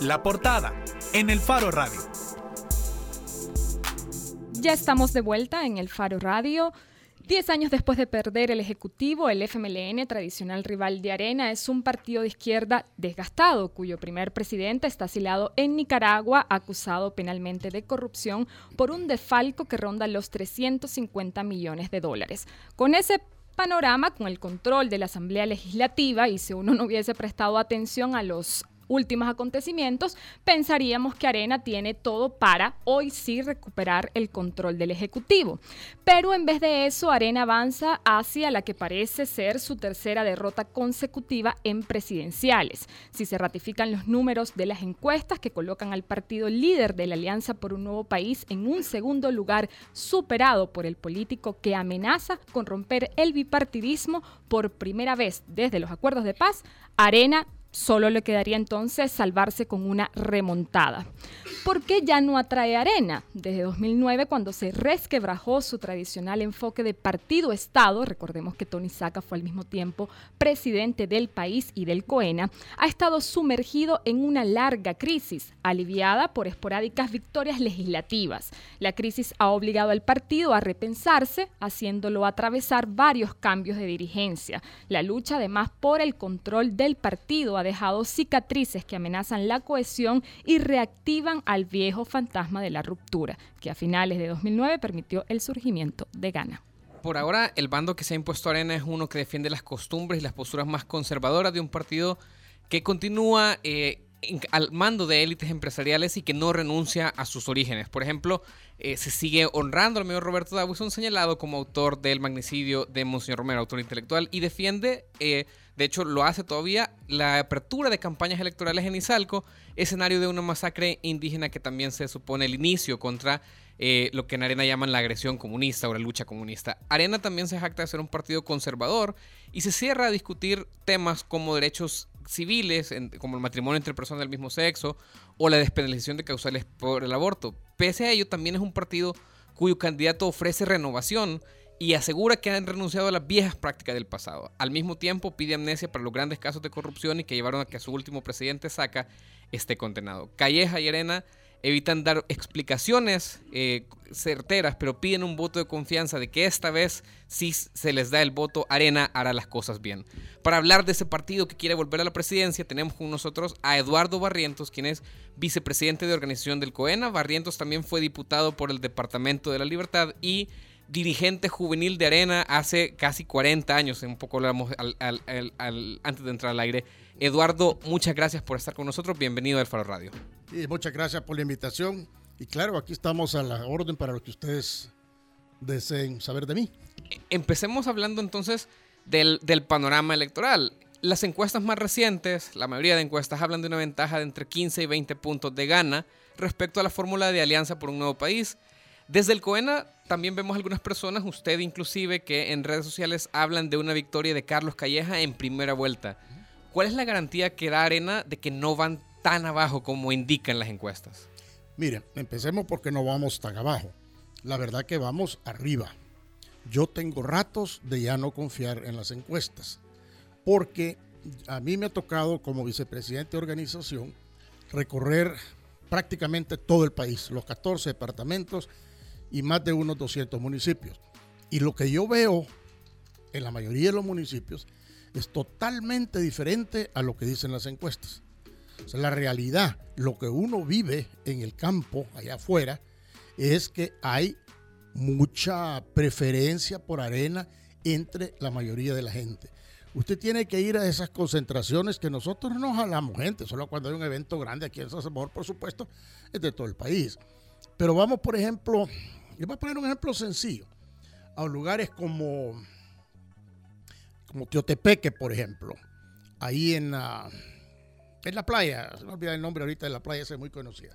La portada en el Faro Radio. Ya estamos de vuelta en el Faro Radio. Diez años después de perder el Ejecutivo, el FMLN, tradicional rival de Arena, es un partido de izquierda desgastado, cuyo primer presidente está asilado en Nicaragua, acusado penalmente de corrupción por un defalco que ronda los 350 millones de dólares. Con ese panorama, con el control de la Asamblea Legislativa, y si uno no hubiese prestado atención a los últimos acontecimientos, pensaríamos que Arena tiene todo para hoy sí recuperar el control del Ejecutivo. Pero en vez de eso, Arena avanza hacia la que parece ser su tercera derrota consecutiva en presidenciales. Si se ratifican los números de las encuestas que colocan al partido líder de la Alianza por un Nuevo País en un segundo lugar, superado por el político que amenaza con romper el bipartidismo por primera vez desde los acuerdos de paz, Arena Solo le quedaría entonces salvarse con una remontada. ¿Por qué ya no atrae arena? Desde 2009, cuando se resquebrajó su tradicional enfoque de partido-estado, recordemos que Tony Saca fue al mismo tiempo presidente del país y del COENA, ha estado sumergido en una larga crisis, aliviada por esporádicas victorias legislativas. La crisis ha obligado al partido a repensarse, haciéndolo atravesar varios cambios de dirigencia. La lucha, además, por el control del partido ha dejado cicatrices que amenazan la cohesión y reactivan al viejo fantasma de la ruptura, que a finales de 2009 permitió el surgimiento de Ghana. Por ahora, el bando que se ha impuesto Arena es uno que defiende las costumbres y las posturas más conservadoras de un partido que continúa eh, al mando de élites empresariales y que no renuncia a sus orígenes. Por ejemplo, eh, se sigue honrando al medio Roberto Dawson, señalado como autor del magnicidio de Monseñor Romero, autor intelectual, y defiende eh, de hecho, lo hace todavía la apertura de campañas electorales en Izalco, escenario de una masacre indígena que también se supone el inicio contra eh, lo que en Arena llaman la agresión comunista o la lucha comunista. Arena también se jacta de ser un partido conservador y se cierra a discutir temas como derechos civiles, como el matrimonio entre personas del mismo sexo o la despenalización de causales por el aborto. Pese a ello, también es un partido cuyo candidato ofrece renovación y asegura que han renunciado a las viejas prácticas del pasado. Al mismo tiempo pide amnesia para los grandes casos de corrupción y que llevaron a que su último presidente Saca esté condenado. Calleja y Arena evitan dar explicaciones eh, certeras, pero piden un voto de confianza de que esta vez si se les da el voto, Arena hará las cosas bien. Para hablar de ese partido que quiere volver a la presidencia, tenemos con nosotros a Eduardo Barrientos, quien es vicepresidente de organización del COENA. Barrientos también fue diputado por el Departamento de la Libertad y dirigente juvenil de Arena hace casi 40 años, un poco hablamos antes de entrar al aire. Eduardo, muchas gracias por estar con nosotros, bienvenido al Faro Radio. Muchas gracias por la invitación y claro, aquí estamos a la orden para lo que ustedes deseen saber de mí. Empecemos hablando entonces del, del panorama electoral. Las encuestas más recientes, la mayoría de encuestas hablan de una ventaja de entre 15 y 20 puntos de gana respecto a la fórmula de alianza por un nuevo país. Desde el COENA también vemos algunas personas, usted inclusive, que en redes sociales hablan de una victoria de Carlos Calleja en primera vuelta. ¿Cuál es la garantía que da Arena de que no van tan abajo como indican las encuestas? Mire, empecemos porque no vamos tan abajo. La verdad que vamos arriba. Yo tengo ratos de ya no confiar en las encuestas, porque a mí me ha tocado como vicepresidente de organización recorrer prácticamente todo el país, los 14 departamentos y más de unos 200 municipios. Y lo que yo veo en la mayoría de los municipios es totalmente diferente a lo que dicen las encuestas. La realidad, lo que uno vive en el campo, allá afuera, es que hay mucha preferencia por arena entre la mayoría de la gente. Usted tiene que ir a esas concentraciones que nosotros no jalamos gente, solo cuando hay un evento grande aquí en San Salvador, por supuesto, es de todo el país. Pero vamos, por ejemplo, yo voy a poner un ejemplo sencillo. A lugares como, como Teotepeque, por ejemplo. Ahí en la, en la playa, se me olvida el nombre ahorita de la playa, es muy conocida.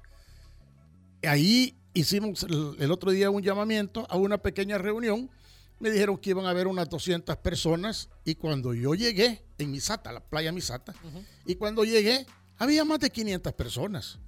Ahí hicimos el, otro día un llamamiento a una pequeña reunión. Me dijeron que iban a haber unas 200 personas y cuando yo llegué en Misata, la playa Misata, y cuando llegué había más de 500 personas.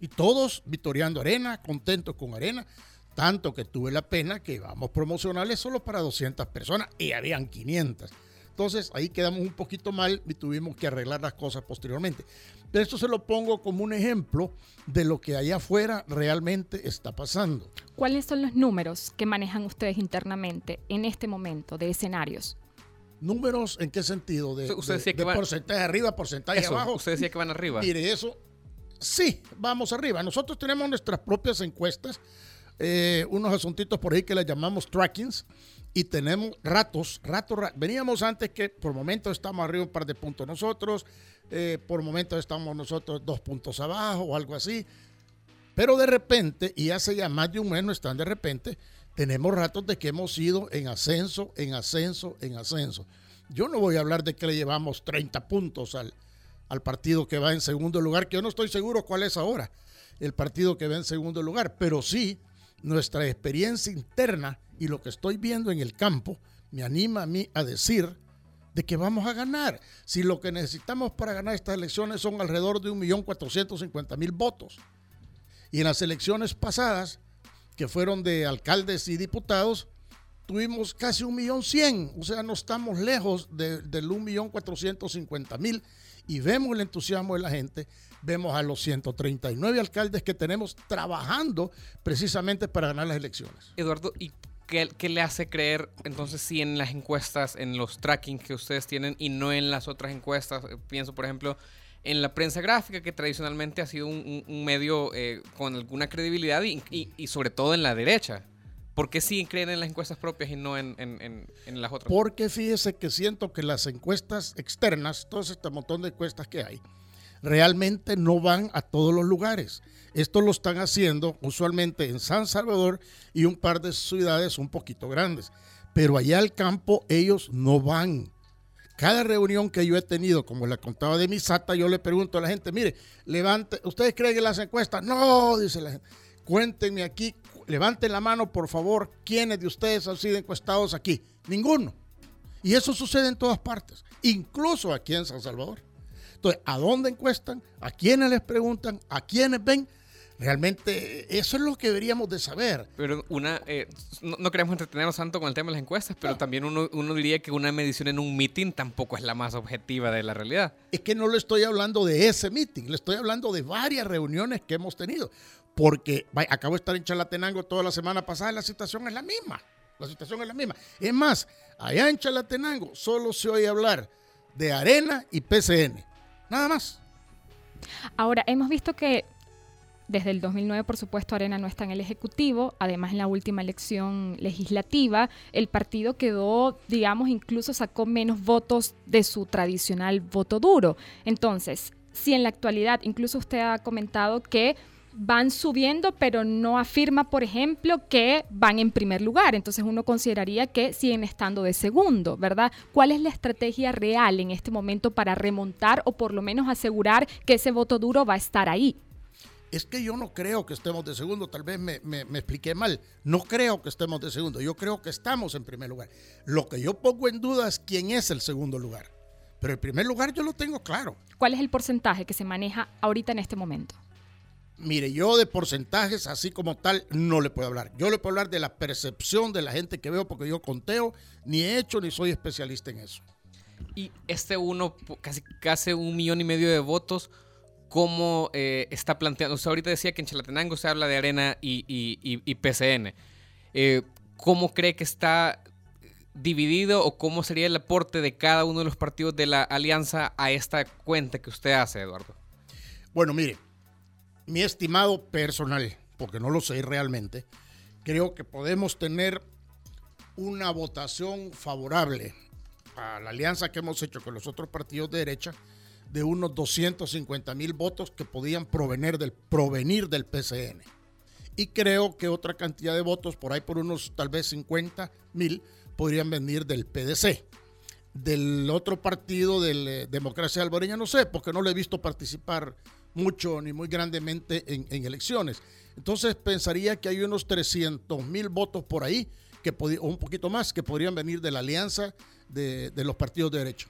Y todos victoriando arena, contentos con arena. Tanto que tuve la pena que vamos promocionales solo para 200 personas y habían 500. Entonces ahí quedamos un poquito mal y tuvimos que arreglar las cosas posteriormente. Pero esto se lo pongo como un ejemplo de lo que allá afuera realmente está pasando. ¿Cuáles son los números que manejan ustedes internamente en este momento de escenarios? ¿Números en qué sentido? De, Usted decía de- que de van- porcentaje arriba, porcentaje Eso, abajo. usted decía que van arriba. Mire, eso sí, vamos arriba. Nosotros tenemos nuestras propias encuestas, eh, unos asuntitos por ahí que les llamamos trackings, y tenemos ratos, ratos, ra- veníamos antes que por momentos estamos arriba un par de puntos nosotros, eh, por momentos estamos nosotros dos puntos abajo o algo así, pero de repente, y hace ya más de un mes no están de repente, tenemos ratos de que hemos ido en ascenso, en ascenso, en ascenso. Yo no voy a hablar de que le llevamos 30 puntos al, al partido que va en segundo lugar, que yo no estoy seguro cuál es ahora el partido que va en segundo lugar, pero sí nuestra experiencia interna y lo que estoy viendo en el campo me anima a mí a decir de que vamos a ganar. Si lo que necesitamos para ganar estas elecciones son alrededor de 1.450.000 votos. Y en las elecciones pasadas, que fueron de alcaldes y diputados, tuvimos casi un millón cien, o sea, no estamos lejos de- del un millón cuatrocientos cincuenta mil y vemos el entusiasmo de la gente, vemos a los 139 alcaldes que tenemos trabajando precisamente para ganar las elecciones. Eduardo, ¿y qué, qué le hace creer entonces si en las encuestas, en los tracking que ustedes tienen y no en las otras encuestas? Eh, Pienso, por ejemplo, en la prensa gráfica, que tradicionalmente ha sido un, un- un medio eh, con alguna credibilidad y, y- y sobre todo en la derecha. ¿Por qué sí creen en las encuestas propias y no en, en- en- en las otras? Porque fíjese que siento que las encuestas externas, todo este montón de encuestas que hay, realmente no van a todos los lugares. Esto lo están haciendo usualmente en San Salvador y un par de ciudades un poquito grandes. Pero allá al campo ellos no van. Cada reunión que yo he tenido, como la contaba de Misata, yo le pregunto a la gente, mire, levante, ¿ustedes creen en las encuestas? No, dice la gente. Cuéntenme aquí, levanten la mano, por favor, ¿quiénes de ustedes han sido encuestados aquí? Ninguno. Y eso sucede en todas partes, incluso aquí en San Salvador. Entonces, ¿a dónde encuestan? ¿A quiénes les preguntan? ¿A quiénes ven? Realmente eso es lo que deberíamos de saber. Pero una, eh, no, no queremos entretenernos tanto con el tema de las encuestas, pero también uno, uno diría que una medición en un meeting tampoco es la más objetiva de la realidad. Es que no le estoy hablando de ese meeting, le estoy hablando de varias reuniones que hemos tenido. Porque acabo de estar en Chalatenango toda la semana pasada y la situación es la misma. La situación es la misma. Es más, allá en Chalatenango solo se oye hablar de Arena y PCN. Nada más. Ahora, hemos visto que desde el 2009, por supuesto, Arena no está en el Ejecutivo. Además, en la última elección legislativa, el partido quedó, digamos, incluso sacó menos votos de su tradicional voto duro. Entonces, si en la actualidad, incluso usted ha comentado que van subiendo, pero no afirma, por ejemplo, que van en primer lugar. Entonces uno consideraría que siguen estando de segundo, ¿verdad? ¿Cuál es la estrategia real en este momento para remontar o por lo menos asegurar que ese voto duro va a estar ahí? Es que yo no creo que estemos de segundo, tal vez me, me- me expliqué mal. No creo que estemos de segundo, yo creo que estamos en primer lugar. Lo que yo pongo en duda es quién es el segundo lugar. Pero el primer lugar yo lo tengo claro. ¿Cuál es el porcentaje que se maneja ahorita en este momento? Mire, yo de porcentajes así como tal no le puedo hablar. Yo le puedo hablar de la percepción de la gente que veo porque yo conteo, ni he hecho ni soy especialista en eso. Y este uno, casi, casi un millón y medio de votos, ¿cómo eh, está planteando? Usted ahorita decía que en Chalatenango se habla de Arena y, y- y- y PCN. Eh, ¿Cómo cree que está dividido o cómo sería el aporte de cada uno de los partidos de la alianza a esta cuenta que usted hace, Eduardo? Bueno, mire, mi estimado personal, porque no lo sé realmente, creo que podemos tener una votación favorable a la alianza que hemos hecho con los otros partidos de derecha de unos 250 mil votos que podían provenir del, provenir del PCN. Y creo que otra cantidad de votos, por ahí por unos tal vez 50 mil, podrían venir del PDC. Del otro partido, del eh, Democracia Alboreña, no sé, porque no lo he visto participar mucho ni muy grandemente en, en elecciones. Entonces pensaría que hay unos 300 mil votos por ahí, que o un poquito más, que podrían venir de la alianza de, de los partidos de derecha.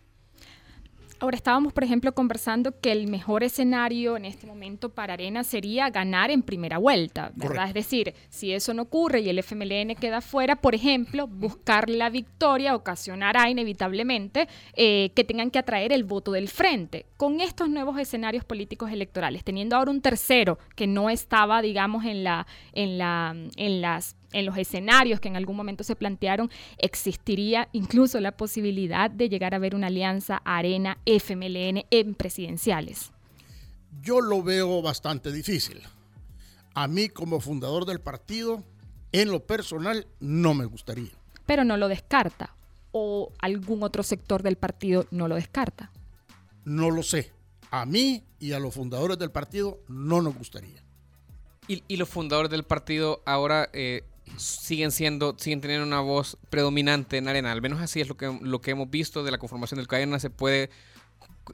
Ahora estábamos, por ejemplo, conversando que el mejor escenario en este momento para Arena sería ganar en primera vuelta, ¿verdad? Es decir, si eso no ocurre y el FMLN queda fuera, por ejemplo, buscar la victoria ocasionará inevitablemente eh, que tengan que atraer el voto del frente. Con estos nuevos escenarios políticos electorales, teniendo ahora un tercero que no estaba, digamos, en la, en la, en las en los escenarios que en algún momento se plantearon, existiría incluso la posibilidad de llegar a ver una alianza Arena-FMLN en presidenciales? Yo lo veo bastante difícil. A mí como fundador del partido, en lo personal, no me gustaría. Pero no lo descarta. ¿O algún otro sector del partido no lo descarta? No lo sé. A mí y a los fundadores del partido no nos gustaría. Y, los fundadores del partido ahora eh, siguen siendo, siguen teniendo una voz predominante en Arena. Al menos así es lo que, lo que hemos visto de la conformación del Cadena. Se puede,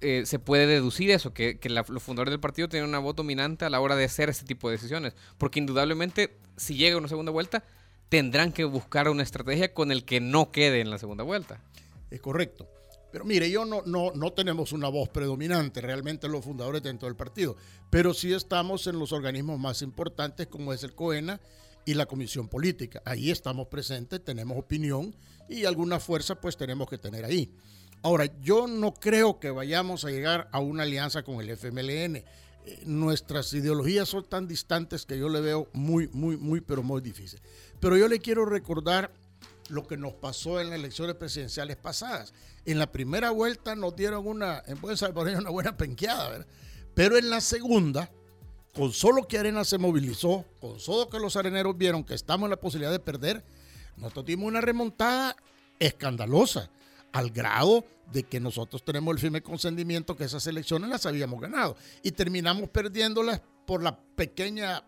eh, se puede deducir eso, que, los fundadores del partido tienen una voz dominante a la hora de hacer este tipo de decisiones. Porque indudablemente, si llega una segunda vuelta, tendrán que buscar una estrategia con el que no quede en la segunda vuelta. Es correcto. Pero mire, yo no, no, no tenemos una voz predominante realmente los fundadores dentro del partido, pero sí estamos en los organismos más importantes como es el COENA y la comisión política. Ahí estamos presentes, tenemos opinión y alguna fuerza pues tenemos que tener ahí. Ahora, yo no creo que vayamos a llegar a una alianza con el FMLN. Eh, nuestras ideologías son tan distantes que yo le veo muy, muy, muy, pero muy difícil. Pero yo le quiero recordar lo que nos pasó en las elecciones presidenciales pasadas. En la primera vuelta nos dieron una, en buen una buena penqueada, ¿verdad? Pero en la segunda, con solo que Arena se movilizó, con solo que los areneros vieron que estamos en la posibilidad de perder, nosotros dimos una remontada escandalosa, al grado de que nosotros tenemos el firme consentimiento que esas elecciones las habíamos ganado y terminamos perdiéndolas por la pequeña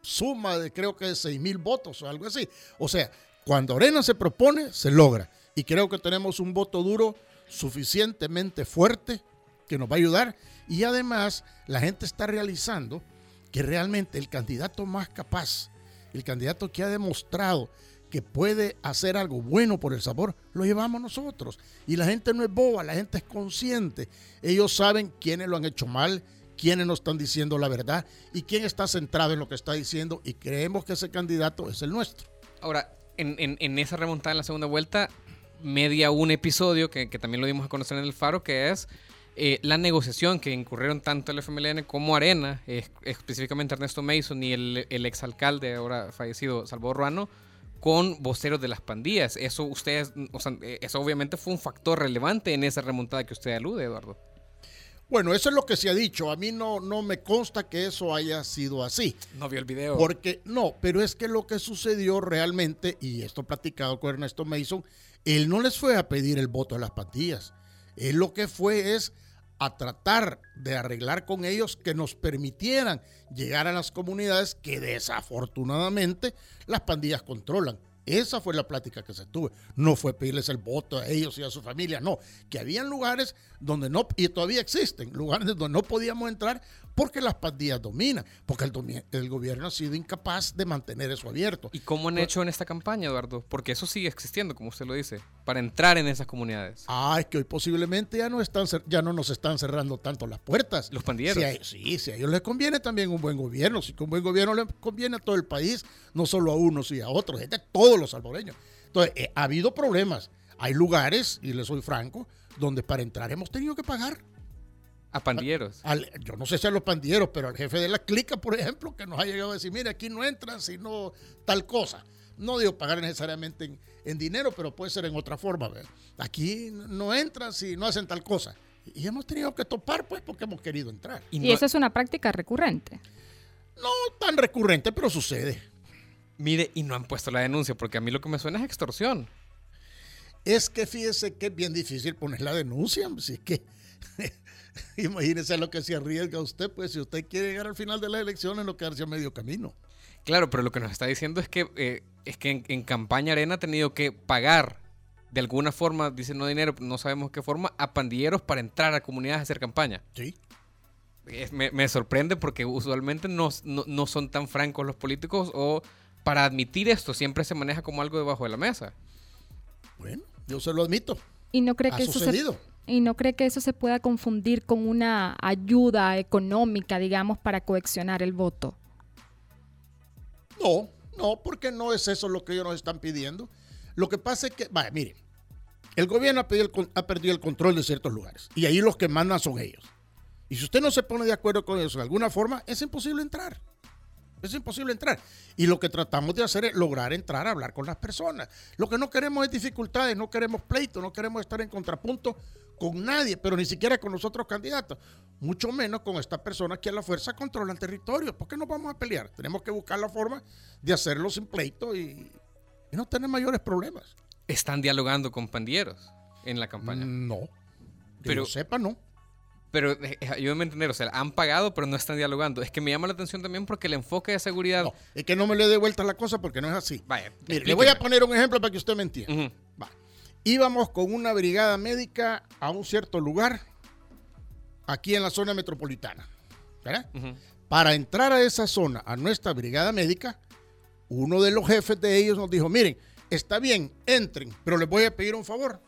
suma de creo que de 6 mil votos o algo así. O sea, cuando Arena se propone, se logra. Y creo que tenemos un voto duro suficientemente fuerte que nos va a ayudar y además la gente está realizando que realmente el candidato más capaz, el candidato que ha demostrado que puede hacer algo bueno por el sabor, lo llevamos nosotros. Y la gente no es boba, la gente es consciente. Ellos saben quiénes lo han hecho mal, quiénes no están diciendo la verdad y quién está centrado en lo que está diciendo y creemos que ese candidato es el nuestro. Ahora, en, esa remontada en la segunda vuelta, media un episodio que también lo dimos a conocer en el Faro, que es eh, la negociación que incurrieron tanto el FMLN como Arena, específicamente Ernesto Mason y el, el exalcalde ahora fallecido Salvador Ruano, con voceros de las pandillas. Eso ustedes, eh, eso obviamente fue un factor relevante en esa remontada que usted alude, Eduardo. Bueno, eso es lo que se ha dicho. A mí no, no me consta que eso haya sido así. No vio el video. Porque no, pero es que lo que sucedió realmente, y esto platicado con Ernesto Mason, él no les fue a pedir el voto de las pandillas. Él lo que fue es a tratar de arreglar con ellos que nos permitieran llegar a las comunidades que desafortunadamente las pandillas controlan. Esa fue la plática que se tuvo. No fue pedirles el voto a ellos y a su familia, no. Que habían lugares donde no, y todavía existen, lugares donde no podíamos entrar porque las pandillas dominan, porque el, el, gobierno ha sido incapaz de mantener eso abierto. ¿Y cómo han hecho en esta campaña, Eduardo? Porque eso sigue existiendo, como usted lo dice, para entrar en esas comunidades. Ah, es que hoy posiblemente ya no, están, ya no nos están cerrando tanto las puertas. Los pandilleros. sí, si a ellos les conviene también un buen gobierno, si un buen gobierno les conviene a todo el país, no solo a unos y a otros, es de todos los salvadoreños. Entonces, eh, ha habido problemas. Hay lugares, y les soy franco, donde para entrar hemos tenido que pagar. A pandilleros. yo no sé si a los pandilleros, pero al jefe de la clica, por ejemplo, que nos ha llegado a decir, mire, aquí no entran sino tal cosa. No digo pagar necesariamente en, dinero, pero puede ser en otra forma. Aquí no entran si no hacen tal cosa. Y hemos tenido que topar, pues, porque hemos querido entrar. Y, esa es una práctica recurrente. No tan recurrente, pero sucede. Mire, y no han puesto la denuncia, porque a mí lo que me suena es extorsión. Es que fíjese que es bien difícil poner la denuncia, si es que Imagínese lo que se arriesga usted, pues si usted quiere llegar al final de las elecciones, no quedarse a medio camino. Claro, pero lo que nos está diciendo es que, eh, es que en, campaña Arena ha tenido que pagar de alguna forma, dice no dinero, no sabemos qué forma, a pandilleros para entrar a comunidades a hacer campaña. Sí. me, sorprende porque usualmente no, no, son tan francos los políticos o para admitir esto siempre se maneja como algo debajo de la mesa. Bueno, yo se lo admito. ¿Y no cree que eso ¿Y no cree que eso se pueda confundir con una ayuda económica, digamos, para coaccionar el voto? No, no, porque no es eso lo que ellos nos están pidiendo. Lo que pasa es que, vaya, mire, el gobierno ha perdido, el, ha perdido el control de ciertos lugares y ahí los que mandan son ellos. Y si usted no se pone de acuerdo con eso de alguna forma, es imposible entrar. Es imposible entrar. Y lo que tratamos de hacer es lograr entrar a hablar con las personas. Lo que no queremos es dificultades, no queremos pleito, no queremos estar en contrapunto con nadie, pero ni siquiera con los otros candidatos. Mucho menos con esta persona que a la fuerza controla el territorio. ¿Por qué nos vamos a pelear? Tenemos que buscar la forma de hacerlo sin pleito y, y no tener mayores problemas. ¿Están dialogando con pandilleros en la campaña? No. Que Pero- yo sepa, no. Pero eh, eh, ayúdenme a entender, o sea, han pagado pero no están dialogando. Es que me llama la atención también porque el enfoque de seguridad... No, es que no me le dé vuelta la cosa porque no es así. Vaya, Mire, le voy a poner un ejemplo para que usted me entienda. Va. Íbamos con una brigada médica a un cierto lugar aquí en la zona metropolitana. ¿verdad? Para entrar a esa zona, a nuestra brigada médica, uno de los jefes de ellos nos dijo, miren, está bien, entren, pero les voy a pedir un favor.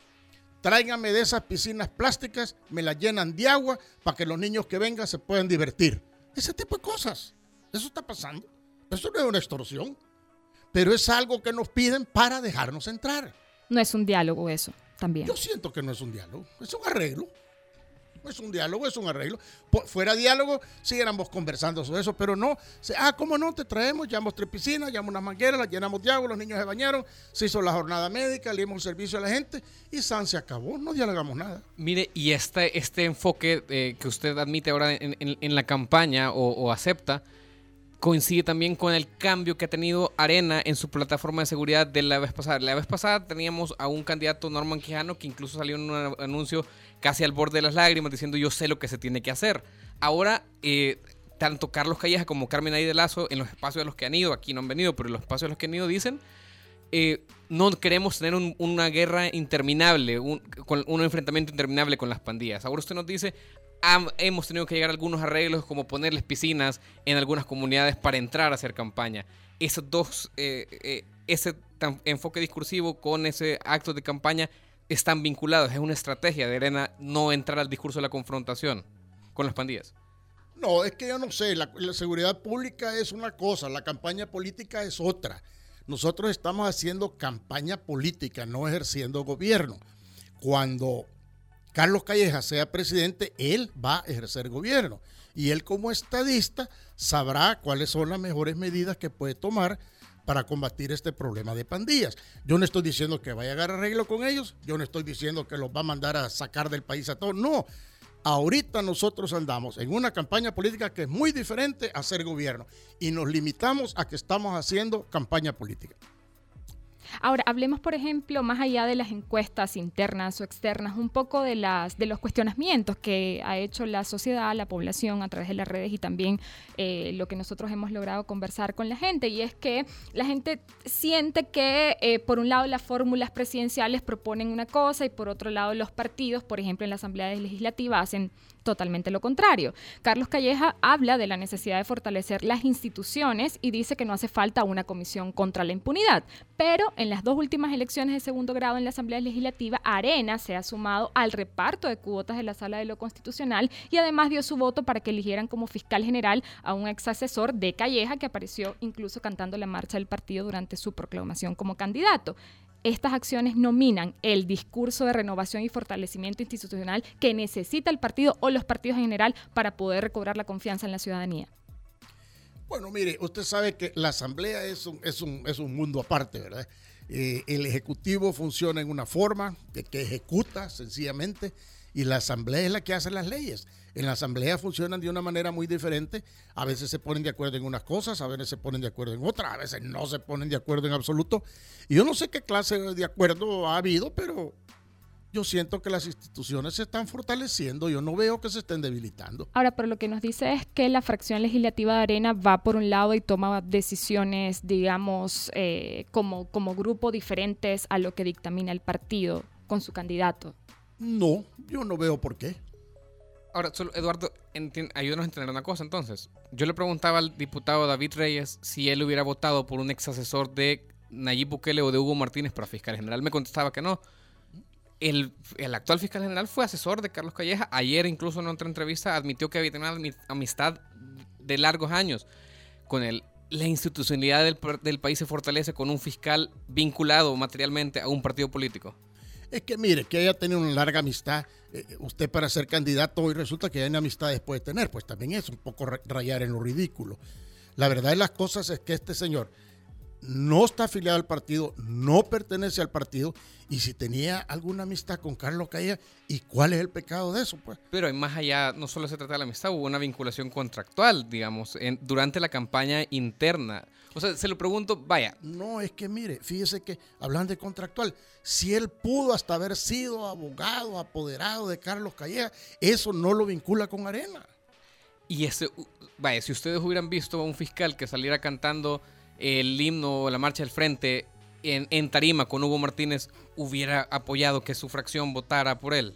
Tráiganme de esas piscinas plásticas, me las llenan de agua para que los niños que vengan se puedan divertir. Ese tipo de cosas. Eso está pasando. Eso no es una extorsión. Pero es algo que nos piden para dejarnos entrar. No es un diálogo eso, también. Yo siento que no es un diálogo, es un arreglo. Es un diálogo, es un arreglo. Fuera diálogo, siguiéramos conversando sobre eso, pero no. ah, ¿cómo no? Te traemos, llevamos tres piscinas, llevamos unas mangueras, las llenamos de agua, los niños se bañaron, se hizo la jornada médica, le dimos un servicio a la gente y San se acabó, no dialogamos nada. Mire, y este, este enfoque eh, que usted admite ahora en la campaña o, o acepta, coincide también con el cambio que ha tenido Arena en su plataforma de seguridad de la vez pasada. La vez pasada teníamos a un candidato, Norman Quijano, que incluso salió en un anuncio casi al borde de las lágrimas diciendo yo sé lo que se tiene que hacer. Ahora, eh, tanto Carlos Calleja como Carmen Aide Lazo, en los espacios a los que han ido, aquí no han venido, pero en los espacios a los que han ido dicen eh, no queremos tener un- una guerra interminable, un, con, un enfrentamiento interminable con las pandillas. Ahora usted nos dice, "Ham- hemos tenido que llegar a algunos arreglos como ponerles piscinas en algunas comunidades para entrar a hacer campaña. Esos dos, eh, ese enfoque discursivo con ese acto de campaña están vinculados. Es una estrategia de Arena no entrar al discurso de la confrontación con las pandillas. No, es que yo no sé, la, la seguridad pública es una cosa, la campaña política es otra. Nosotros estamos haciendo campaña política, no ejerciendo gobierno. Cuando Carlos Calleja sea presidente, él va a ejercer gobierno. Y él como estadista sabrá cuáles son las mejores medidas que puede tomar para combatir este problema de pandillas. Yo no estoy diciendo que vaya a agarrar arreglo con ellos, yo no estoy diciendo que los va a mandar a sacar del país a todos, no. Ahorita nosotros andamos en una campaña política que es muy diferente a ser gobierno y nos limitamos a que estamos haciendo campaña política. Ahora, hablemos, por ejemplo, más allá de las encuestas internas o externas, un poco de, las, de los cuestionamientos que ha hecho la sociedad, la población a través de las redes y también eh, lo que nosotros hemos logrado conversar con la gente. Y es que la gente siente que, eh, por un lado, las fórmulas presidenciales proponen una cosa y por otro lado, los partidos, por ejemplo, en la Asamblea Legislativa, hacen totalmente lo contrario. Carlos Calleja habla de la necesidad de fortalecer las instituciones y dice que no hace falta una comisión contra la impunidad. Pero en las dos últimas elecciones de segundo grado en la Asamblea Legislativa, Arena se ha sumado al reparto de cuotas de la Sala de lo Constitucional y además dio su voto para que eligieran como fiscal general a un ex asesor de Calleja que apareció incluso cantando la marcha del partido durante su proclamación como candidato estas acciones nominan el discurso de renovación y fortalecimiento institucional que necesita el partido o los partidos en general para poder recobrar la confianza en la ciudadanía. Bueno, mire, usted sabe que la asamblea es un, es un, es un mundo aparte, ¿verdad? Eh, el ejecutivo funciona en una forma de que ejecuta sencillamente y la asamblea es la que hace las leyes. En la asamblea funcionan de una manera muy diferente. A veces se ponen de acuerdo en unas cosas, a veces se ponen de acuerdo en otras, a veces no se ponen de acuerdo en absoluto. Y yo no sé qué clase de acuerdo ha habido, pero yo siento que las instituciones se están fortaleciendo. Yo no veo que se estén debilitando. Ahora, pero lo que nos dice es que la fracción legislativa de Arena va por un lado y toma decisiones, digamos, eh, como, como grupo diferentes a lo que dictamina el partido con su candidato. No, yo no veo por qué. Ahora, Eduardo, ayúdanos a entender una cosa entonces. Yo le preguntaba al diputado David Reyes si él hubiera votado por un ex asesor de Nayib Bukele o de Hugo Martínez para fiscal general. Me contestaba que no. el, el, actual fiscal general fue asesor de Carlos Calleja. Ayer, incluso en otra entrevista, admitió que había tenido una amistad de largos años con él. La institucionalidad del, del país se fortalece con un fiscal vinculado materialmente a un partido político. Es que mire, que haya tenido una larga amistad, eh, usted para ser candidato hoy resulta que hay una amistad después de tener, pues también es un poco rayar en lo ridículo. La verdad de las cosas es que este señor no está afiliado al partido, no pertenece al partido, y si tenía alguna amistad con Carlos Calle, ¿y cuál es el pecado de eso? Pues? Pero más allá, no solo se trata de la amistad, hubo una vinculación contractual, digamos, durante la campaña interna. O sea, se lo pregunto, vaya. No, es que mire, fíjese que hablando de contractual, si él pudo hasta haber sido abogado, apoderado de Carlos Calleja, eso no lo vincula con Arena. Y ese, vaya, si ustedes hubieran visto a un fiscal que saliera cantando el himno o la marcha del frente en, Tarima con Hugo Martínez, hubiera apoyado que su fracción votara por él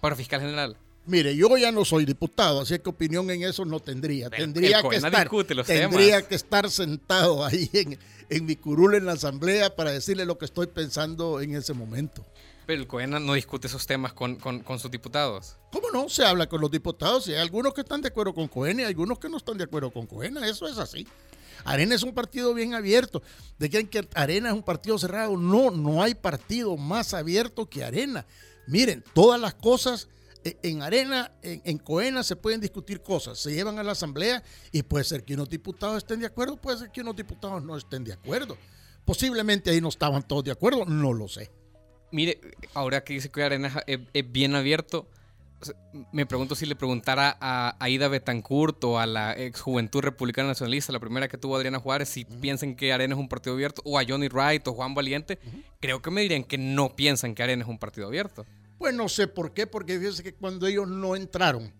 para fiscal general. Mire, yo ya no soy diputado, así que opinión en eso no tendría. tendría que estar, tendría que estar sentado ahí en, en mi curul en la asamblea para decirle lo que estoy pensando en ese momento. Pero el COENA no discute esos temas con, con, sus diputados. ¿Cómo no? Se habla con los diputados y hay algunos que están de acuerdo con COENA y algunos que no están de acuerdo con COENA. Eso es así. Arena es un partido bien abierto. ¿De que Arena es un partido cerrado? No, no hay partido más abierto que Arena. Miren, todas las cosas en Arena, en, Coena se pueden discutir cosas, se llevan a la asamblea y puede ser que unos diputados estén de acuerdo, puede ser que unos diputados no estén de acuerdo. Posiblemente ahí no estaban todos de acuerdo, no lo sé. Mire, ahora que dice que Arena es bien abierto, me pregunto si le preguntara a Aida Betancourt o a la ex Juventud Republicana Nacionalista, la primera que tuvo Adriana Juárez, si piensan que Arena es un partido abierto, o a Johnny Wright o Juan Valiente, creo que me dirían que no piensan que Arena es un partido abierto. Pues no sé por qué, porque fíjense que cuando ellos no entraron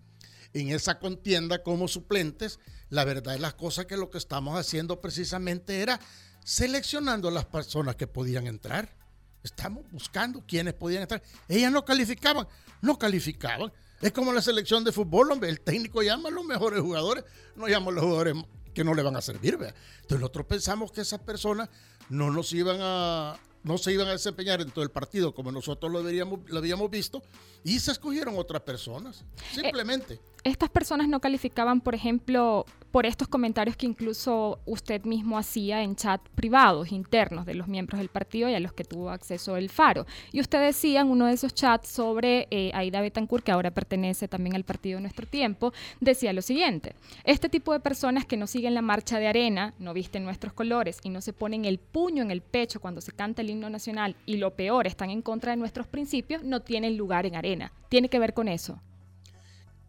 en esa contienda como suplentes, la verdad es las cosas que lo que estamos haciendo precisamente era seleccionando las personas que podían entrar. Estamos buscando quiénes podían entrar. Ellas no calificaban, no calificaban. Es como la selección de fútbol, hombre. El técnico llama a los mejores jugadores, no llama a los jugadores que no le van a servir. Entonces nosotros pensamos que esas personas no nos iban a, no se iban a desempeñar en todo el partido como nosotros lo, lo habíamos visto y se escogieron otras personas, eh, simplemente. estas personas no calificaban, por ejemplo, por estos comentarios que incluso usted mismo hacía en chat privados, internos de los miembros del partido y a los que tuvo acceso el Faro. Y usted decía en uno de esos chats sobre eh, Aida Betancourt, que ahora pertenece también al partido Nuestro Tiempo, decía lo siguiente, este tipo de personas que no siguen la marcha de arena, no visten nuestros colores y no se ponen el puño en el pecho cuando se canta el himno nacional y lo peor, están en contra de nuestros principios, no tienen lugar en arena. ¿Tiene que ver con eso?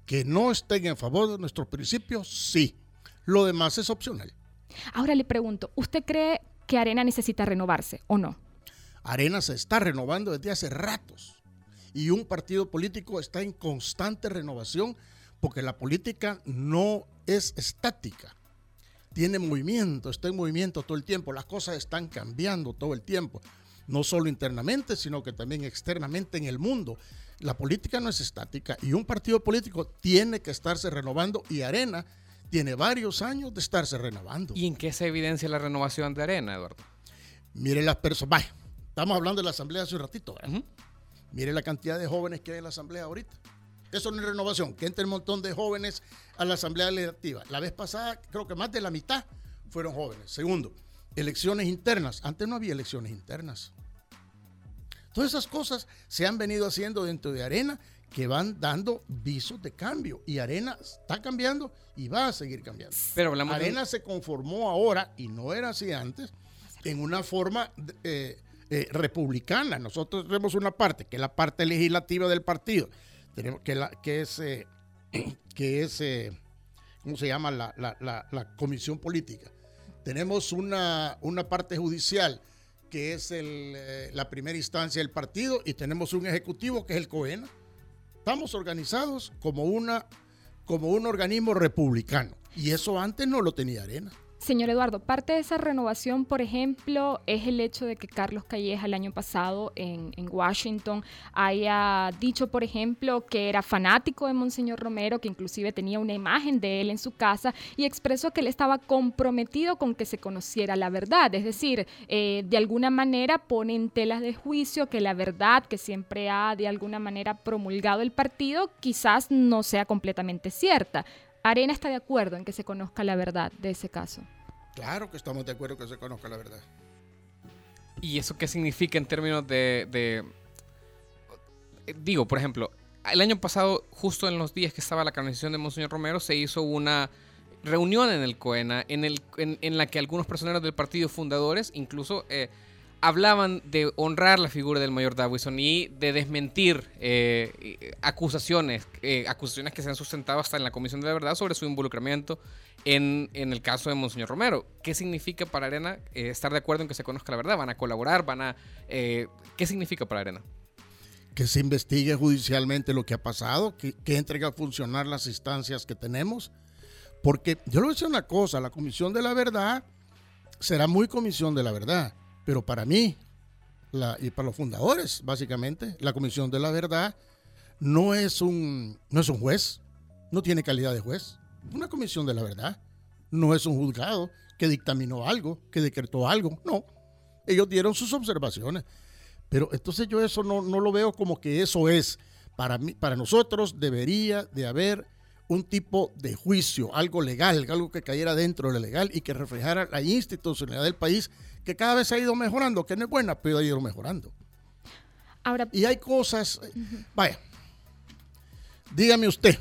Que no estén en favor de nuestros principios, sí lo demás es opcional. Ahora le pregunto, ¿usted cree que Arena necesita renovarse o no? Arena se está renovando desde hace ratos y un partido político está en constante renovación porque la política no es estática. Tiene movimiento, está en movimiento todo el tiempo, las cosas están cambiando todo el tiempo, no solo internamente, sino que también externamente en el mundo. La política no es estática y un partido político tiene que estarse renovando y Arena tiene varios años de estarse renovando. ¿Y en qué se evidencia la renovación de Arena, Eduardo? Mire las personas, estamos hablando de la asamblea hace un ratito, Mire la cantidad de jóvenes que hay en la asamblea ahorita. Eso no es renovación, que entre un montón de jóvenes a la asamblea legislativa. La vez pasada, creo que más de la mitad fueron jóvenes. Segundo, elecciones internas. Antes no había elecciones internas. Todas esas cosas se han venido haciendo dentro de Arena que van dando visos de cambio. Y Arena está cambiando y va a seguir cambiando. Pero Arena se conformó ahora, y no era así antes, en una forma eh, eh, republicana. Nosotros tenemos una parte, que es la parte legislativa del partido, tenemos que, la, que es, eh, que es ¿cómo se llama? La, la, comisión política. Tenemos una, una parte judicial que es el, la primera instancia del partido, y tenemos un ejecutivo que es el COENA Estamos organizados como, una, como un organismo republicano. Y eso antes no lo tenía Arena. Señor Eduardo, parte de esa renovación, por ejemplo, es el hecho de que Carlos Calleja el año pasado en, Washington haya dicho, por ejemplo, que era fanático de Monseñor Romero, que inclusive tenía una imagen de él en su casa y expresó que él estaba comprometido con que se conociera la verdad. Es decir, eh, de alguna manera pone en telas de juicio que la verdad que siempre ha de alguna manera promulgado el partido quizás no sea completamente cierta. Arena está de acuerdo en que se conozca la verdad de ese caso. Claro que estamos de acuerdo en que se conozca la verdad. ¿Y eso qué significa en términos de, de, Digo, por ejemplo, el año pasado, justo en los días que estaba la canonización de Monseñor Romero, se hizo una reunión en el COENA en, el, en, la que algunos personeros del partido fundadores, incluso eh, hablaban de honrar la figura del mayor Davison y de desmentir eh, acusaciones, eh, acusaciones que se han sustentado hasta en la Comisión de la Verdad sobre su involucramiento en, el caso de Monseñor Romero. ¿Qué significa para Arena eh, estar de acuerdo en que se conozca la verdad? ¿Van a colaborar? ¿Van a, ¿Qué significa para Arena? Que se investigue judicialmente lo que ha pasado, que, que entregue a funcionar las instancias que tenemos. Porque yo le voy a decir una cosa, la Comisión de la Verdad será muy Comisión de la Verdad pero para mí, y para los fundadores, básicamente, la Comisión de la Verdad no es un, no es un juez, no tiene calidad de juez. Una Comisión de la Verdad no es un juzgado que dictaminó algo, que decretó algo, no. Ellos dieron sus observaciones. Pero entonces yo eso no, no lo veo como que eso es. Para, mí, para nosotros debería de haber un tipo de juicio, algo legal, algo que cayera dentro de lo legal y que reflejara la institucionalidad del país que cada vez ha ido mejorando, que no es buena, pero ha ido mejorando. Ahora, y hay cosas, vaya, dígame usted,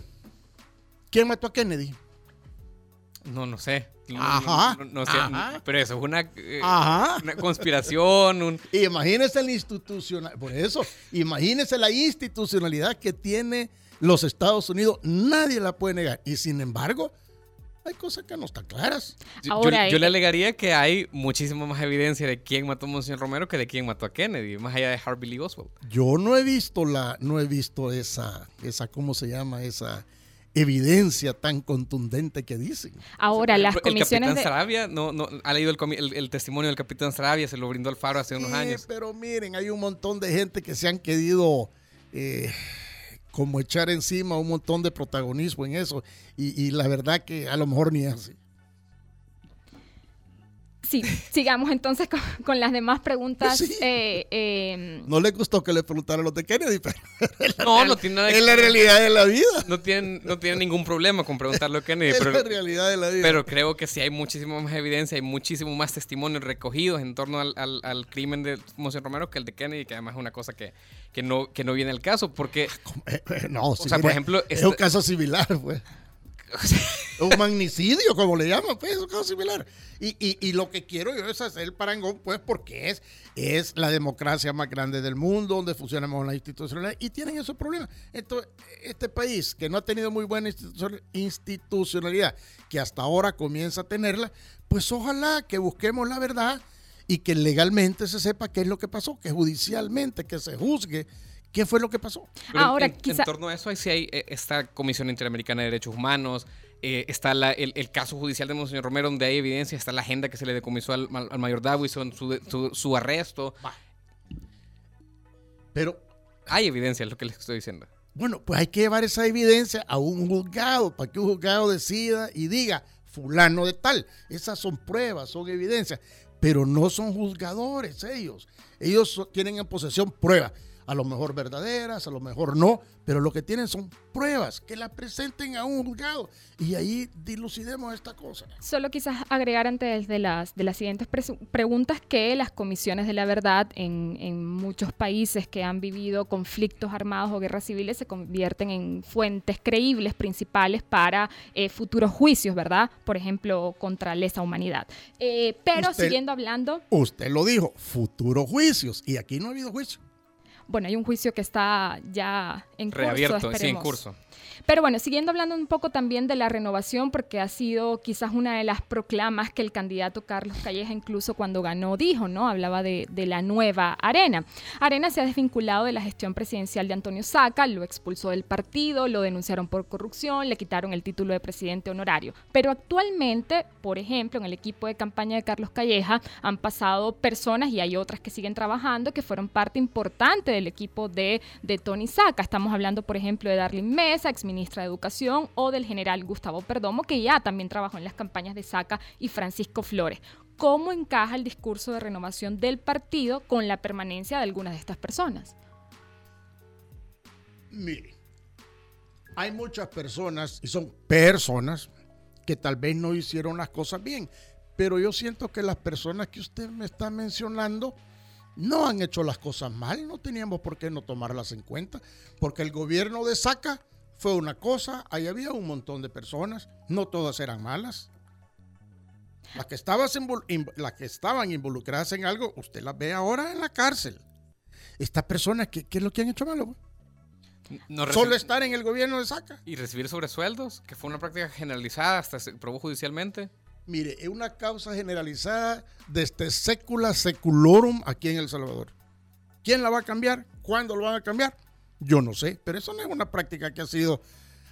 ¿quién mató a Kennedy? No, no sé. Ajá, no, sé, Pero eso es una, eh, una conspiración. Un... Imagínese la institucional, por eso, imagínese la institucionalidad que tiene los Estados Unidos. Nadie la puede negar. Y sin embargo, hay cosas que no están claras. yo, le alegaría que hay muchísima más evidencia de quién mató a Monseñor Romero que de quién mató a Kennedy, más allá de Harvey Lee Oswald. Yo no he visto la, no he visto esa, esa, ¿cómo se llama? Esa evidencia tan contundente que dicen. Ahora, las el comisiones capitán Sarabia, no, no, ha leído el, testimonio del capitán Sarabia, se lo brindó al Faro hace unos años. Pero miren, hay un montón de gente que se han querido... Eh, como echar encima un montón de protagonismo en eso. Y, la verdad que a lo mejor ni así. Sí, sigamos entonces con, las demás preguntas. Eh, em, no le gustó que le preguntaran los de Kennedy, pero no, no tiene nada Es la realidad de la vida. No tienen, no tienen ningún problema con preguntarle a Kennedy. es pero, la realidad de la vida. Pero creo que sí hay muchísima más evidencia, hay muchísimo más testimonios recogidos en torno al, al, crimen de Monseñor Romero que el de Kennedy, que además es una cosa que, que, no, que no viene al caso, porque... Eh, eh, no, o sea, por ejemplo... Es un este caso similar, pues. un magnicidio, como le llaman, pues, un caso similar. Y, y, lo que quiero yo es hacer el parangón, pues, porque es, es la democracia más grande del mundo, donde funcionamos la institucionalidad, y tienen esos problemas. Entonces, este país que no ha tenido muy buena institucionalidad, que hasta ahora comienza a tenerla, pues ojalá que busquemos la verdad y que legalmente se sepa qué es lo que pasó, que judicialmente, que se juzgue ¿Qué fue lo que pasó? Ahora, en, en, torno a eso, hay, sí hay eh, esta Comisión Interamericana de Derechos Humanos, eh, está el, caso judicial de Monseñor Romero, donde hay evidencia, está la agenda que se le decomisó al, mayor Davison, su, su, arresto. Pero. Hay evidencia, es lo que les estoy diciendo. Bueno, pues hay que llevar esa evidencia a un juzgado para que un juzgado decida y diga, fulano de tal. Esas son pruebas, son evidencias, pero no son juzgadores ellos. Ellos tienen en posesión pruebas a lo mejor verdaderas, a lo mejor no, pero lo que tienen son pruebas que la presenten a un juzgado y ahí dilucidemos esta cosa. Solo quizás agregar antes de las, de las siguientes preguntas que las comisiones de la verdad en, en, muchos países que han vivido conflictos armados o guerras civiles se convierten en fuentes creíbles principales para eh, futuros juicios, ¿verdad? Por ejemplo, contra lesa humanidad. Eh, pero siguiendo hablando... Usted lo dijo, futuros juicios y aquí no ha habido juicio. Bueno, hay un juicio que está ya en curso. Reabierto, sí, en curso. Pero bueno, siguiendo hablando un poco también de la renovación, porque ha sido quizás una de las proclamas que el candidato Carlos Calleja incluso cuando ganó dijo, ¿no? Hablaba de, la nueva Arena. Arena se ha desvinculado de la gestión presidencial de Antonio Saca, lo expulsó del partido, lo denunciaron por corrupción, le quitaron el título de presidente honorario. Pero actualmente, por ejemplo, en el equipo de campaña de Carlos Calleja han pasado personas y hay otras que siguen trabajando que fueron parte importante del equipo de, de Tony Saca. Estamos hablando, por ejemplo, de Darlene Mesa, exministra de Educación, o del general Gustavo Perdomo, que ya también trabajó en las campañas de Saca y Francisco Flores. ¿Cómo encaja el discurso de renovación del partido con la permanencia de algunas de estas personas? Mire, hay muchas personas, y son personas, que tal vez no hicieron las cosas bien, pero yo siento que las personas que usted me está mencionando no han hecho las cosas mal, no teníamos por qué no tomarlas en cuenta, porque el gobierno de Saca fue una cosa, ahí había un montón de personas, no todas eran malas. Las que, las que estaban involucradas en algo, usted las ve ahora en la cárcel. Estas personas, ¿qué, qué es lo que han hecho malo? No Solo estar en el gobierno de Saca. Y recibir sobresueldos, que fue una práctica generalizada, hasta se probó judicialmente. Mire, es una causa generalizada desde secula seculorum aquí en El Salvador. ¿Quién la va a cambiar? ¿Cuándo lo van a cambiar? Yo no sé, pero eso no es una práctica que ha sido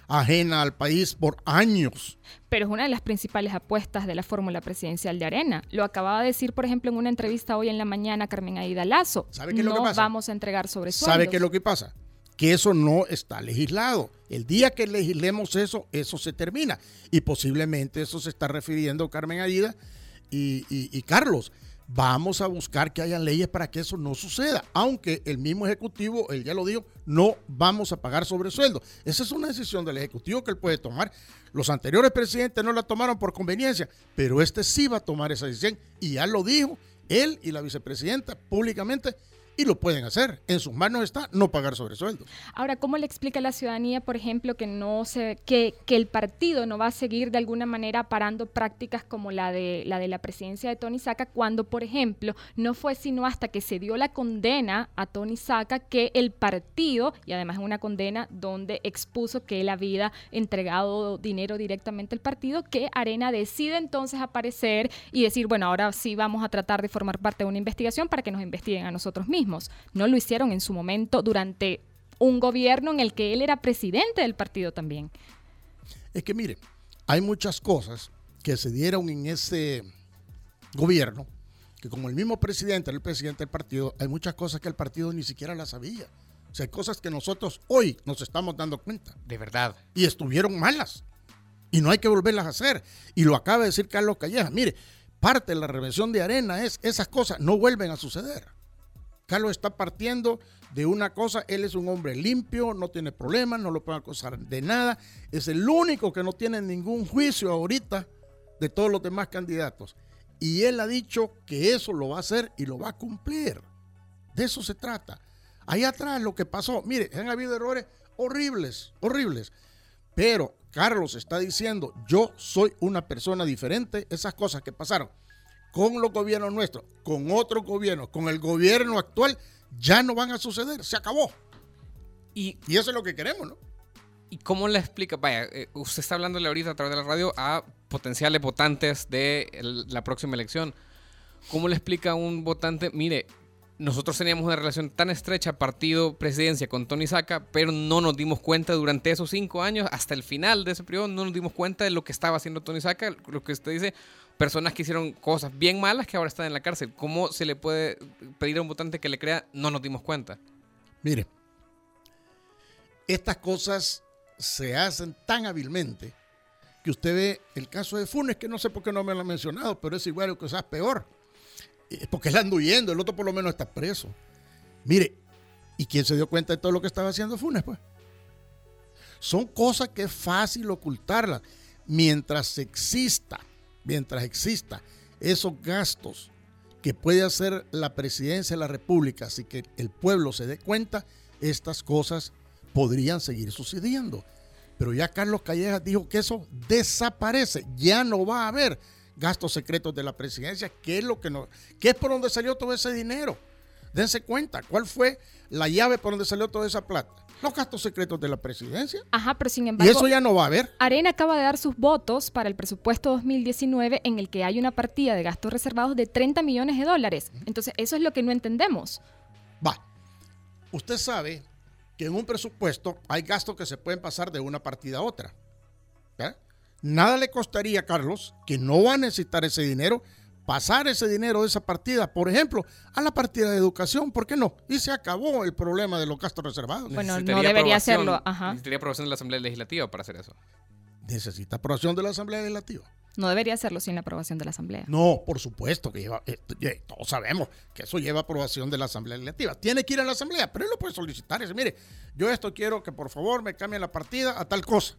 ajena al país por años. Pero es una de las principales apuestas de la fórmula presidencial de Arena. Lo acababa de decir, por ejemplo, en una entrevista hoy en la mañana Carmen Aida Lazo. ¿Sabe qué es lo que pasa? vamos a entregar sobre ¿Sabe qué es lo que pasa? Que eso no está legislado. El día que legislemos eso, eso se termina. Y posiblemente eso se está refiriendo Carmen Aida y, y Carlos vamos a buscar que hayan leyes para que eso no suceda. Aunque el mismo Ejecutivo, él ya lo dijo, no vamos a pagar sobresueldo. Esa es una decisión del Ejecutivo que él puede tomar. Los anteriores presidentes no la tomaron por conveniencia, pero este sí va a tomar esa decisión y ya lo dijo él y la vicepresidenta públicamente y lo pueden hacer. En sus manos está no pagar sobresueldo. Ahora, ¿cómo le explica a la ciudadanía, por ejemplo, que no se, que, que el partido no va a seguir de alguna manera parando prácticas como la de la de la presidencia de Tony Saca, cuando, por ejemplo, no fue sino hasta que se dio la condena a Tony Saca que el partido, y además una condena donde expuso que él había entregado dinero directamente al partido, que Arena decide entonces aparecer y decir, bueno, ahora sí vamos a tratar de formar parte de una investigación para que nos investiguen a nosotros mismos. No lo hicieron en su momento durante un gobierno en el que él era presidente del partido también. Es que mire, hay muchas cosas que se dieron en ese gobierno, que como el mismo presidente era el presidente del partido, hay muchas cosas que el partido ni siquiera las sabía. O sea, hay cosas que nosotros hoy nos estamos dando cuenta. De verdad. Y estuvieron malas. Y no hay que volverlas a hacer. Y lo acaba de decir Carlos Calleja. Mire, parte de la revención de arena es esas cosas no vuelven a suceder. Carlos está partiendo de una cosa, él es un hombre limpio, no tiene problemas, no lo pueden acusar de nada, es el único que no tiene ningún juicio ahorita de todos los demás candidatos. Y él ha dicho que eso lo va a hacer y lo va a cumplir. De eso se trata. Ahí atrás lo que pasó, mire, han habido errores horribles, horribles. Pero Carlos está diciendo, yo soy una persona diferente, esas cosas que pasaron con los gobiernos nuestros, con otros gobiernos, con el gobierno actual, ya no van a suceder. Se acabó. Y, eso es lo que queremos, ¿no? ¿Y cómo le explica? Vaya, eh, usted está hablándole ahorita a través de la radio a potenciales votantes de la próxima elección. ¿Cómo le explica a un votante? Mire, nosotros teníamos una relación tan estrecha partido-presidencia con Tony Saca, pero no nos dimos cuenta durante esos cinco años, hasta el final de ese periodo, no nos dimos cuenta de lo que estaba haciendo Tony Saca, lo que usted dice, personas que hicieron cosas bien malas que ahora están en la cárcel. ¿Cómo se le puede pedir a un votante que le crea, no nos dimos cuenta? Mire, estas cosas se hacen tan hábilmente que usted ve el caso de Funes, que no sé por qué no me lo ha mencionado, pero es igual o quizás peor porque él anda huyendo, el otro por lo menos está preso. Mire, ¿y quién se dio cuenta de todo lo que estaba haciendo Funes? Pues? Son cosas que es fácil ocultarlas. Mientras exista, mientras exista esos gastos que puede hacer la presidencia de la República, así que el pueblo se dé cuenta, estas cosas podrían seguir sucediendo. Pero ya Carlos Callejas dijo que eso desaparece, ya no va a haber gastos secretos de la presidencia, ¿qué es lo que no, qué es por donde salió todo ese dinero? Dense cuenta, ¿cuál fue la llave por donde salió toda esa plata? Los gastos secretos de la presidencia. Ajá, pero sin Y embargo, eso ya no va a haber. Arena acaba de dar sus votos para el presupuesto 2019 en el que hay una partida de gastos reservados de 30 millones de dólares. Entonces, eso es lo que no entendemos. Va. Usted sabe que en un presupuesto hay gastos que se pueden pasar de una partida a otra. ¿verdad? Nada le costaría, Carlos, que no va a necesitar ese dinero, pasar ese dinero de esa partida, por ejemplo, a la partida de educación. ¿Por qué no? Y se acabó el problema de los gastos reservados. Bueno, no debería hacerlo, ajá. Necesitaría aprobación de la Asamblea Legislativa para hacer eso. Necesita aprobación de la Asamblea Legislativa. No debería hacerlo sin la aprobación de la Asamblea. No, por supuesto que lleva, eh, eh, todos sabemos que eso lleva aprobación de la Asamblea Legislativa. Tiene que ir a la Asamblea, pero él lo puede solicitar. y decir, mire, yo esto quiero que por favor me cambien la partida a tal cosa.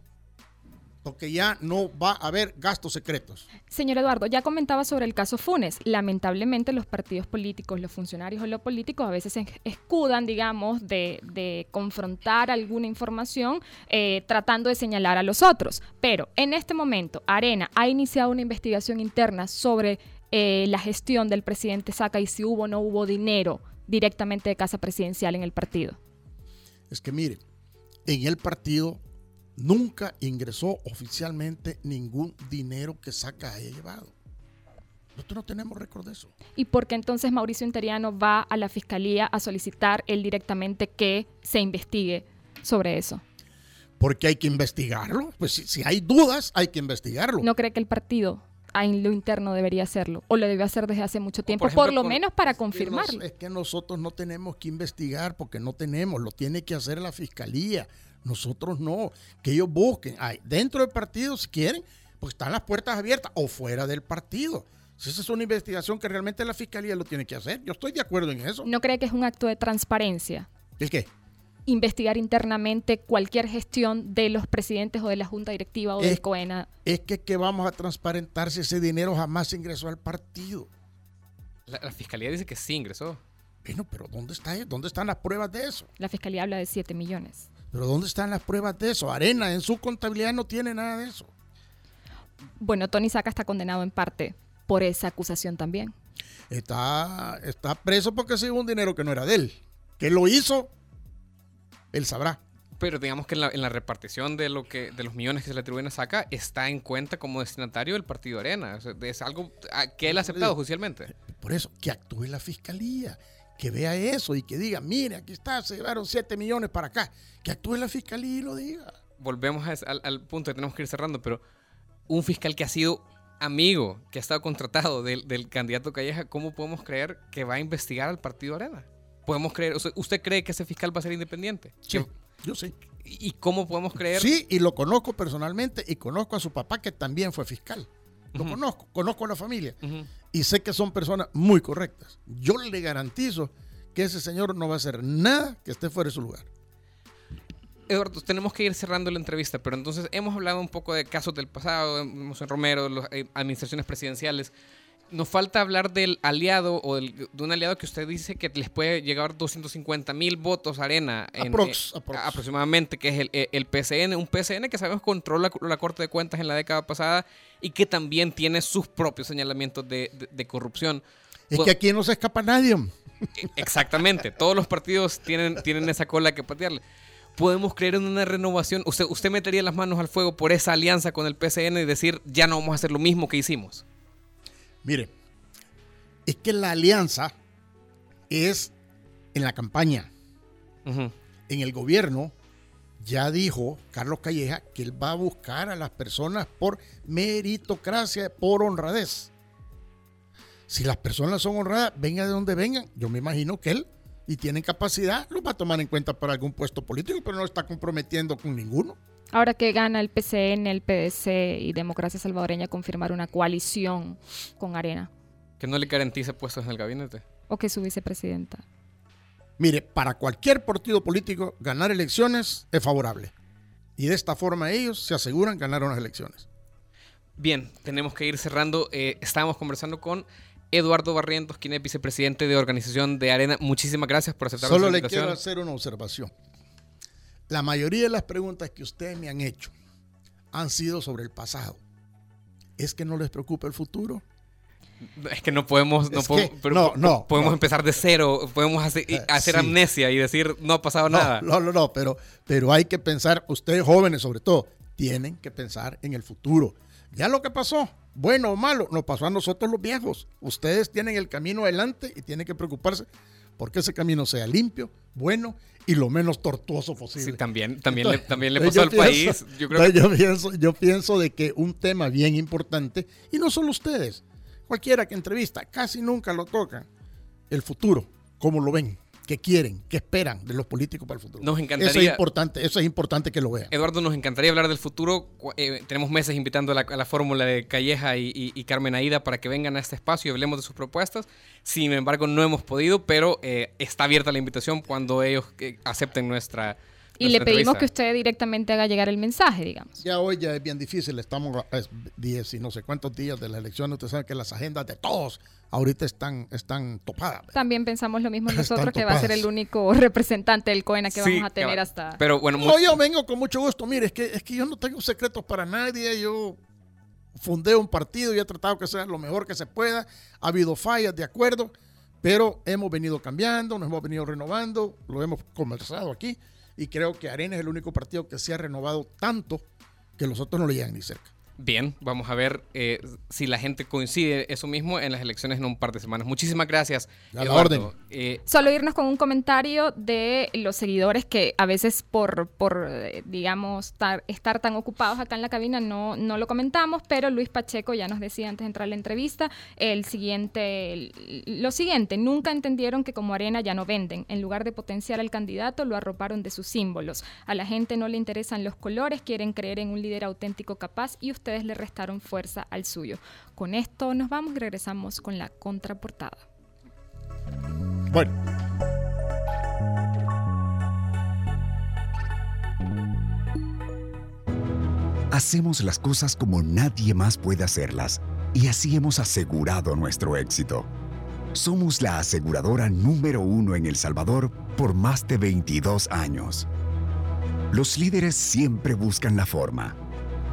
Porque ya no va a haber gastos secretos. Señor Eduardo, ya comentaba sobre el caso Funes. Lamentablemente los partidos políticos, los funcionarios o los políticos a veces se escudan, digamos, de, de confrontar alguna información eh, tratando de señalar a los otros. Pero en este momento, Arena ha iniciado una investigación interna sobre eh, la gestión del presidente Saca y si hubo o no hubo dinero directamente de casa presidencial en el partido. Es que mire, en el partido nunca ingresó oficialmente ningún dinero que saca haya llevado. Nosotros no tenemos récord de eso. ¿Y por qué entonces Mauricio Interiano va a la fiscalía a solicitar él directamente que se investigue sobre eso? Porque hay que investigarlo. Pues si, si hay dudas, hay que investigarlo. ¿No cree que el partido ah, en lo interno debería hacerlo? ¿O lo debió hacer desde hace mucho tiempo? Por, ejemplo, lo con- menos para confirmarlo. Es que nosotros no tenemos que investigar porque no tenemos, lo tiene que hacer la fiscalía. Nosotros no. Que ellos busquen. Ay, dentro del partido, si quieren, pues están las puertas abiertas o fuera del partido. Si esa es una investigación que realmente la fiscalía lo tiene que hacer. Yo estoy de acuerdo en eso. ¿No cree que es un acto de transparencia? ¿El qué? Investigar internamente cualquier gestión de los presidentes o de la junta directiva o Es- del COENA. Es que, que vamos a transparentar si ese dinero jamás ingresó al partido. La, la fiscalía dice que sí ingresó. Bueno, pero ¿dónde, está, eso? ¿dónde están las pruebas de eso? La fiscalía habla de 7 millones. Pero ¿dónde están las pruebas de eso? Arena en su contabilidad no tiene nada de eso. Bueno, Tony Saca está condenado en parte por esa acusación también. Está, está preso porque se llevó un dinero que no era de él. ¿Qué lo hizo? Él sabrá. Pero digamos que en la, en la repartición de lo que de los millones que se le atribuyen a Saca está en cuenta como destinatario del partido Arena. O sea, es algo que él ha aceptado judicialmente. Por eso, que actúe la fiscalía, que vea eso y que diga, mire, aquí está, se llevaron 7 millones para acá. Que actúe la fiscalía y lo diga. Volvemos a al, al punto que tenemos que ir cerrando, pero un fiscal que ha sido amigo, que ha estado contratado del, del candidato Calleja, ¿cómo podemos creer que va a investigar al partido Arena? ¿Podemos creer, o sea, ¿Usted cree que ese fiscal va a ser independiente? Sí, yo sí. ¿Y cómo podemos creer? Sí, y lo conozco personalmente y conozco a su papá que también fue fiscal. Lo conozco, conozco a la familia y sé que son personas muy correctas. Yo le garantizo que ese señor no va a hacer nada que esté fuera de su lugar. Eduardo, tenemos que ir cerrando la entrevista, pero entonces hemos hablado un poco de casos del pasado, en Romero, las administraciones presidenciales. Nos falta hablar del aliado o del- de un aliado que usted dice que les puede llegar 250 mil votos arena en- Aprox, eh, aprox. aproximadamente, que es el, el PCN, un PCN que sabemos controla la Corte de Cuentas en la década pasada y que también tiene sus propios señalamientos de, de- de corrupción. Es Bueno, que aquí no se escapa nadie. Exactamente, todos los partidos tienen, tienen esa cola que patearle. Podemos creer en una renovación. Usted, usted metería las manos al fuego por esa alianza con el PCN y decir, ya no vamos a hacer lo mismo que hicimos. Mire, es que la alianza es en la campaña. En el gobierno ya dijo Carlos Calleja que él va a buscar a las personas por meritocracia, por honradez. Si las personas son honradas, vengan de donde vengan, yo me imagino que él, y tienen capacidad, los va a tomar en cuenta para algún puesto político, pero no está comprometiendo con ninguno. Ahora que gana el PCN, el PDC y Democracia Salvadoreña confirmar una coalición con Arena Que no le garantice puestos en el gabinete. o que su vicepresidenta. Mire, para cualquier partido político, ganar elecciones es favorable. Y de esta forma ellos se aseguran ganar unas elecciones. Bien, tenemos que ir cerrando. Eh, estábamos conversando con Eduardo Barrientos, quien es vicepresidente de organización de Arena. Muchísimas gracias por aceptar Solo nuestra le invitación. quiero hacer una observación. La mayoría de las preguntas que ustedes me han hecho han sido sobre el pasado. ¿Es que no les preocupa el futuro? Es que no podemos, no, podemos, que- no, no, podemos no. empezar de cero, podemos hacer, Eh, hacer sí. amnesia y decir no ha pasado nada. no, no, no, pero, pero hay que pensar, ustedes jóvenes sobre todo, tienen que pensar en el futuro. Ya lo que pasó, bueno o malo, nos pasó a nosotros los viejos. Ustedes tienen el camino adelante y tienen que preocuparse porque ese camino sea limpio, bueno y lo menos tortuoso posible. Sí, también, también, le, también le pasó al pienso- país. Yo creo que yo pienso, yo pienso de que un tema bien importante, y no solo ustedes, cualquiera que entrevista, casi nunca lo tocan, el futuro, cómo lo ven, qué quieren, qué esperan de los políticos para el futuro. Nos Eso encantaría- es importante, eso es importante que lo vean. Eduardo, nos encantaría hablar del futuro. Eh, tenemos meses invitando a la, a la fórmula de Calleja y, y- y Carmen Aida para que vengan a este espacio y hablemos de sus propuestas. Sin embargo, no hemos podido, pero eh, está abierta la invitación cuando ellos eh, acepten nuestra. Y le pedimos que usted directamente haga llegar el mensaje, digamos. Ya hoy ya es bien difícil, estamos a es 10 y no sé cuántos días de la elección, ustedes saben que las agendas de todos ahorita están, están topadas. También pensamos lo mismo nosotros, que va a ser el único representante del COENA que Sí, vamos a tener hasta... Pero bueno, No, yo vengo con mucho gusto. Mire, es que, es que yo no tengo secretos para nadie. Yo fundé un partido y he tratado que sea lo mejor que se pueda. Ha habido fallas, de acuerdo, pero hemos venido cambiando, nos hemos venido renovando, lo hemos conversado aquí y creo que Arena es el único partido que se ha renovado tanto que los otros no le llegan ni cerca. Bien, vamos a ver eh, si la gente coincide eso mismo en las elecciones en un par de semanas. Muchísimas gracias. A la orden. Eh, Solo irnos con un comentario de los seguidores que a veces por, por eh, digamos, estar, estar tan ocupados acá en la cabina no, no lo comentamos, pero Luis Pacheco ya nos decía antes de entrar a la entrevista el siguiente, el- lo siguiente, nunca entendieron que como arena ya no venden. En lugar de potenciar al candidato, lo arroparon de sus símbolos. A la gente no le interesan los colores, quieren creer en un líder auténtico capaz y ustedes le restaron fuerza al suyo. Con esto nos vamos y regresamos con la contraportada. Bueno, Hacemos las cosas como nadie más puede hacerlas y así hemos asegurado nuestro éxito. Somos la aseguradora número uno en El Salvador por más de 22 años. Los líderes siempre buscan la forma.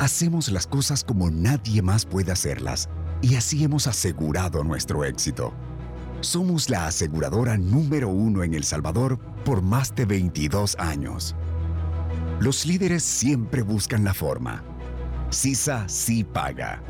Hacemos las cosas como nadie más puede hacerlas y así hemos asegurado nuestro éxito. Somos la aseguradora número uno en El Salvador por más de 22 años. Los líderes siempre buscan la forma. CISA sí paga.